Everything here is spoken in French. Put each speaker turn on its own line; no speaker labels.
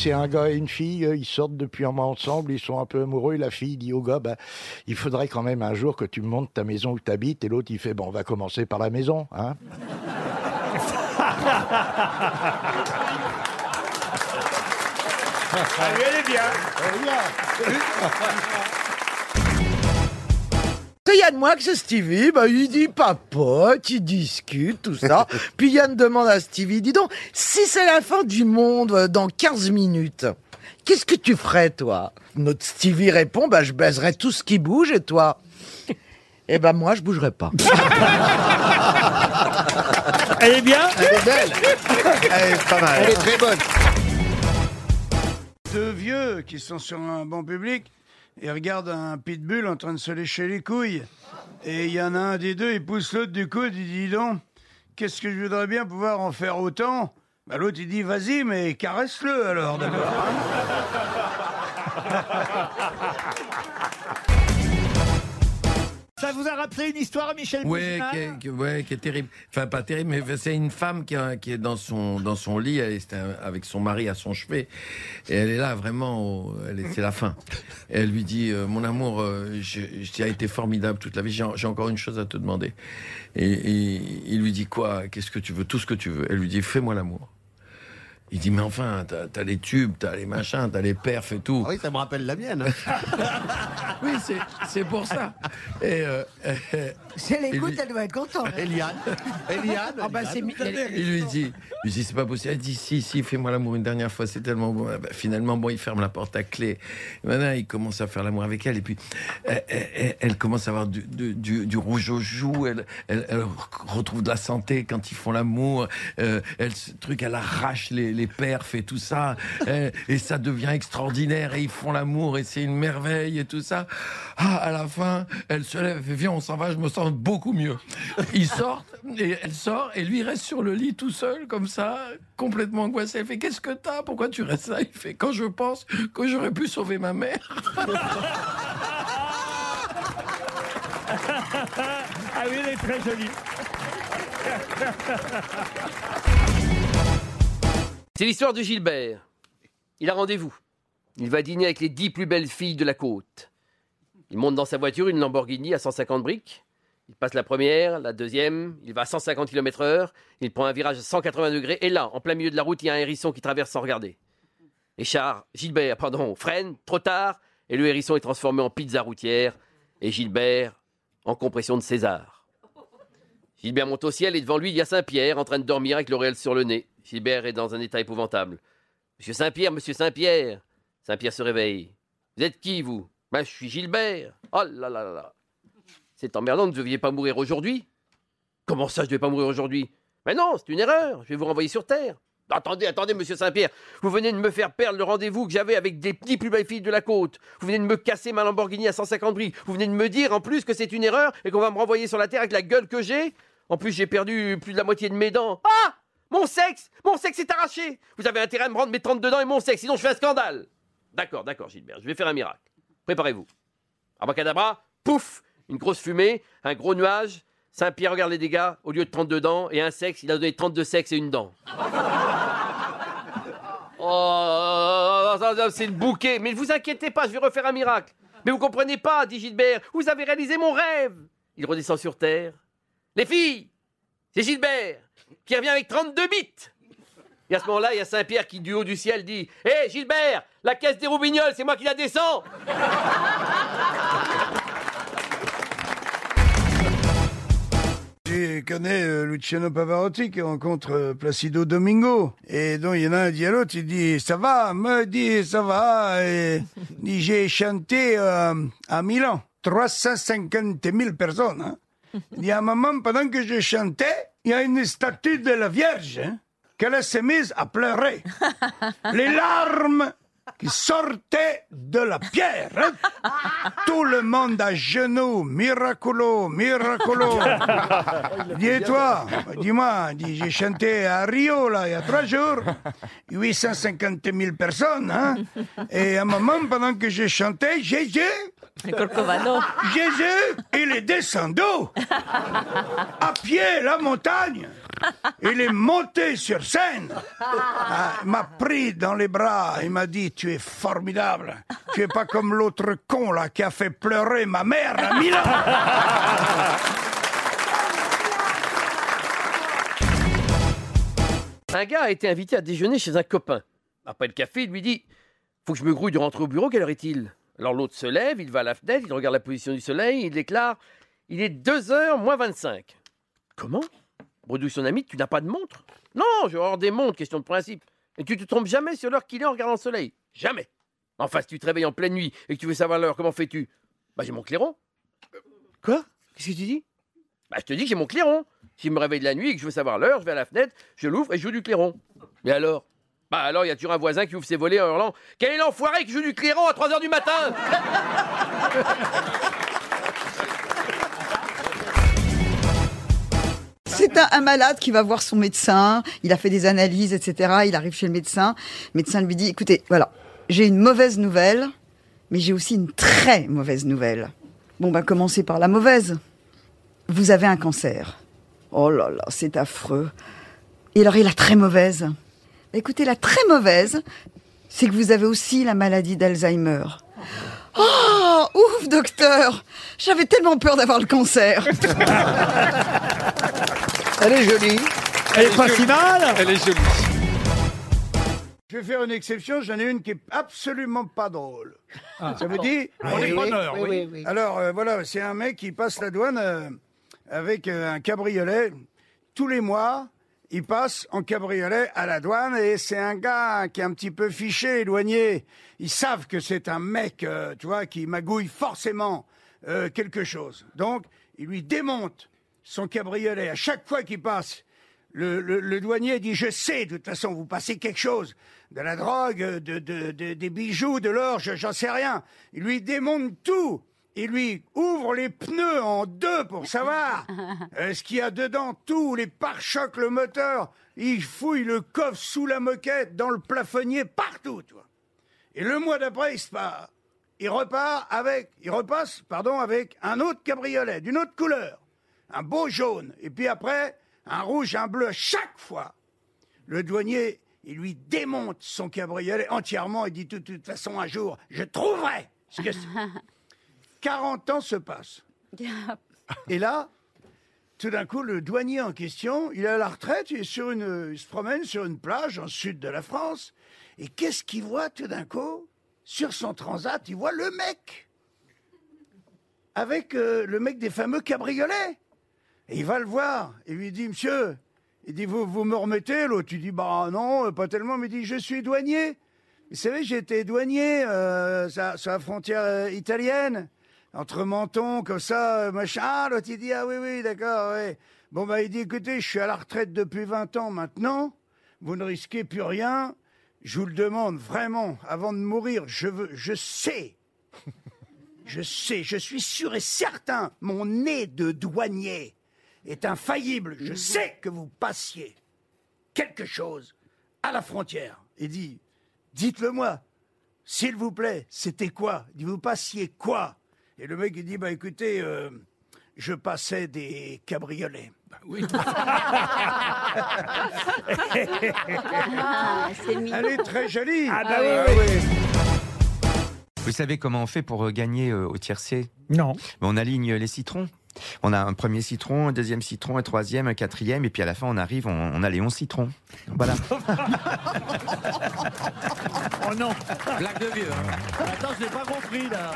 c'est un gars et une fille, euh, ils sortent depuis un mois ensemble, ils sont un peu amoureux, la fille dit au gars, bah, il faudrait quand même un jour que tu me montres ta maison où tu habites, et l'autre il fait, bon, on va commencer par la maison, hein.
Lui, elle est bien.
C'est Yann Moix, c'est Stevie, bah, il dit papote, il discute, tout ça. Puis Yann demande à Stevie, dis donc, si c'est la fin du monde euh, dans 15 minutes, qu'est-ce que tu ferais, toi? Notre Stevie répond, bah, je baiserais tout ce qui bouge, et toi? Eh ben, moi, je bougerais pas.
Elle est bien?
Elle est belle. Elle est pas mal.
Elle est très bonne.
Deux vieux qui sont sur un banc public et regardent un pitbull en train de se lécher les couilles. Et il y en a un des deux, il pousse l'autre du coude, il dit donc, qu'est-ce que je voudrais bien pouvoir en faire autant? Bah, L'autre il dit, vas-y, mais caresse-le alors, d'accord
Ça vous a rappelé une histoire, Michel Bougenat
qui est, qui- ouais, qui est terrible. Enfin, pas terrible, mais c'est une femme qui, a- qui est dans son, dans son lit, elle est un- avec son mari à son chevet, et elle est là vraiment, c'est la fin. Et elle lui dit, euh, mon amour, euh, je, je- tu as été formidable toute la vie, j'ai j'ai encore une chose à te demander. Et, et il lui dit quoi? Qu'est-ce que tu veux? Tout ce que tu veux. Elle lui dit, fais-moi l'amour. Il dit, mais enfin, t'as as les tubes, t'as les machins, t'as les perfs et tout.
Ah oui, ça me rappelle la mienne.
Oui, c'est- c'est pour ça. Et, euh,
Si elle écoute,
lui-
elle doit être contente.
Eliane. Eliane.
Ah bah, elle-
Il lui dit, il lui dit c'est pas possible. Elle dit si, si, fais-moi l'amour une dernière fois, c'est tellement bon. Ah bah, finalement, bon, il ferme la porte à clé. Et maintenant, il commence à faire l'amour avec elle. Et puis, elle, elle- elle commence à avoir du, du- du- du rouge aux joues. Elle, elle- elle retrouve de la santé quand ils font l'amour. Euh, elle, ce truc, elle arrache les, les perfs et tout ça. Et, et ça devient extraordinaire. Et ils font l'amour et c'est une merveille et tout ça. Ah, à la fin, elle se lève, fait, viens, on s'en va, je me sens beaucoup mieux. Ils sortent, et elle sort, et lui reste sur le lit tout seul, comme ça, complètement angoissé. Elle fait, qu'est-ce que t'as? Pourquoi tu restes là? Il fait, quand je pense que j'aurais pu sauver ma mère.
Ah elle est très jolie.
C'est l'histoire de Gilbert. Il a rendez-vous. Il va dîner avec les dix plus belles filles de la côte. Il monte dans sa voiture, une Lamborghini à 150 briques. Il passe la première, la deuxième, il va à 150 km/h, il prend un virage à 180 degrés, et là, en plein milieu de la route, il y a un hérisson qui traverse sans regarder. Et Char, Gilbert, pardon, freine, trop tard, et le hérisson est transformé en pizza routière, et Gilbert en compression de César. Gilbert monte au ciel et devant lui, il y a Saint-Pierre en train de dormir avec l'auréole sur le nez. Gilbert est dans un état épouvantable. Monsieur Saint-Pierre, monsieur Saint-Pierre. Saint-Pierre se réveille. Vous êtes qui, vous? Ben, je suis Gilbert. Oh là là là là. C'est emmerdant, vous ne deviez pas mourir aujourd'hui. Comment ça, je ne devais pas mourir aujourd'hui? Mais non, c'est une erreur. Je vais vous renvoyer sur Terre. Attendez, attendez, monsieur Saint-Pierre. Vous venez de me faire perdre le rendez-vous que j'avais avec des dix plus belles filles de la côte. Vous venez de me casser ma Lamborghini à 150 bris. Vous venez de me dire en plus que c'est une erreur et qu'on va me renvoyer sur la Terre avec la gueule que j'ai. En plus, j'ai perdu plus de la moitié de mes dents. Ah Mon sexe Mon sexe est arraché Vous avez intérêt à me rendre mes 32 dents et mon sexe, sinon je fais un scandale. D'accord, d'accord, Gilbert, je vais faire un miracle. Préparez-vous. Abracadabra, pouf Une grosse fumée, un gros nuage. Saint-Pierre regarde les dégâts. Au lieu de 32 dents et un sexe, il a donné 32 sexes et une dent. Oh, c'est le bouquet. Mais ne vous inquiétez pas, je vais refaire un miracle. Mais vous comprenez pas, dit Gilbert. Vous avez réalisé mon rêve. Il redescend sur terre. Les filles, c'est Gilbert qui revient avec 32 bits. Et à ce moment-là, il y a Saint-Pierre qui, du haut du ciel, dit Hé Gilbert, la caisse des roubignoles, c'est moi qui la descends
Je connais euh, Luciano Pavarotti qui rencontre euh, Placido Domingo. Et donc, il y en a un dit à l'autre, il dit, ça va, me dit, ça va. Et j'ai chanté euh, à Milan, 350 000 personnes. Hein. Il dit, à moment, pendant que je chantais, il y a une statue de la Vierge, hein, qu'elle s'est mise à pleurer. Les larmes qui sortaient de la pierre. hein. Tout le monde à genoux, miracolo, miracolo. Dis et toi, dis-moi, dis, j'ai chanté à Rio là il y a trois jours, 850 000 personnes, hein. Et à un moment, pendant que j'ai chanté, Jésus, Jésus, il est descendu à pied la montagne. Il est monté sur scène. Ah, il m'a pris dans les bras. Il m'a dit Tu es formidable. Tu es pas comme l'autre con là qui a fait pleurer ma mère à Milan.
Un gars a été invité à déjeuner chez un copain. Après le café, il lui dit Faut que je me grouille de rentrer au bureau, quelle heure est-il? Alors l'autre se lève, il va à la fenêtre, il regarde la position du soleil, il déclare Il est 2h moins 25. Comment? Bredouille son ami Tu n'as pas de montre? Non, je vais avoir des montres, question de principe. Et tu te trompes jamais sur l'heure qu'il est en regardant le soleil? Jamais Enfin, si tu te réveilles en pleine nuit et que tu veux savoir l'heure, comment fais-tu? Bah, j'ai mon clairon. Quoi? Qu'est-ce que tu dis? Bah, je te dis que j'ai mon clairon. Si je me réveille de la nuit et que je veux savoir l'heure, je vais à la fenêtre, je l'ouvre et je joue du clairon. Mais alors? Bah alors, il y a toujours un voisin qui ouvre ses volets en hurlant Quel est l'enfoiré qui joue du clairon à 3h du matin?
C'est un, un malade qui va voir son médecin, il a fait des analyses, etc. Il arrive chez le médecin, le médecin lui dit, écoutez, voilà, j'ai une mauvaise nouvelle, mais j'ai aussi une très mauvaise nouvelle. Bon, bah commencez par la mauvaise. Vous avez un cancer. Oh là là, c'est affreux. Et alors, et la très mauvaise Écoutez, la très mauvaise, c'est que vous avez aussi la maladie d'Alzheimer. Oh, ouf, docteur J'avais tellement peur d'avoir le cancer.
Elle est jolie.
Elle est pas si mal
Elle est jolie.
Je vais faire une exception, j'en ai une qui est absolument pas drôle. Ça vous dit
On est preneur, oui.
Alors euh, voilà, c'est un mec qui passe la douane euh, avec euh, un cabriolet. Tous les mois, il passe en cabriolet à la douane et c'est un gars qui est un petit peu fiché, douanier. Ils savent que c'est un mec, euh, tu vois, qui magouille forcément euh, quelque chose. Donc, il lui démonte son cabriolet à chaque fois qu'il passe. Le, douanier dit Je sais, de toute façon, vous passez quelque chose. De la drogue, de, de- de- des bijoux, de l'or, je- j'en sais rien. Il lui démonte tout. Il lui ouvre les pneus en deux pour savoir euh, ce qu'il y a dedans, tout, les pare-chocs, le moteur. Il fouille le coffre sous la moquette, dans le plafonnier, partout, tu vois. Et le mois d'après, il se part. Il repart avec, il repasse, pardon, avec un autre cabriolet, d'une autre couleur. Un beau jaune. Et puis après, un rouge, un bleu. Chaque fois, le douanier, il lui démonte son cabriolet entièrement et dit de toute façon, un jour, je trouverai ce que c'est. 40 ans se passent. Et là, tout d'un coup, le douanier en question, il est à la retraite, il, est sur une, il se promène sur une plage en sud de la France. Et qu'est-ce qu'il voit tout d'un coup? Sur son transat, il voit le mec. Avec euh, le mec des fameux cabriolets. Et il va le voir. Et lui dit, monsieur, il dit, vous, vous me remettez? L'autre, il dit, bah non, euh, pas tellement. Mais il dit, je suis douanier. Vous savez, été douanier euh, sur, sur la frontière euh, italienne, entre Menton, comme ça, euh, machin. Ah, l'autre, il dit, ah oui, oui, d'accord, oui. Bon, bah, il dit, écoutez, je suis à la retraite depuis 20 ans maintenant, vous ne risquez plus rien. Je vous le demande vraiment, avant de mourir, je veux, je sais, je sais, je suis sûr et certain, mon nez de douanier est infaillible. Je sais que vous passiez quelque chose à la frontière. Il dit, dites-le moi, s'il vous plaît, c'était quoi? Il dit, vous passiez quoi? Et le mec, il dit, bah écoutez, euh, je passais des cabriolets. Bah oui. Elle est très jolie.
Ah bah oui, oui.
Vous savez comment on fait pour euh, gagner euh, au tiercé?
Non.
On aligne les citrons. On a un premier citron, un deuxième citron, un troisième, un quatrième, et puis à la fin, on arrive, on, on a les 11 citrons. Voilà.
Oh non
Blague de vieux. hein.
Attends, je n'ai pas compris là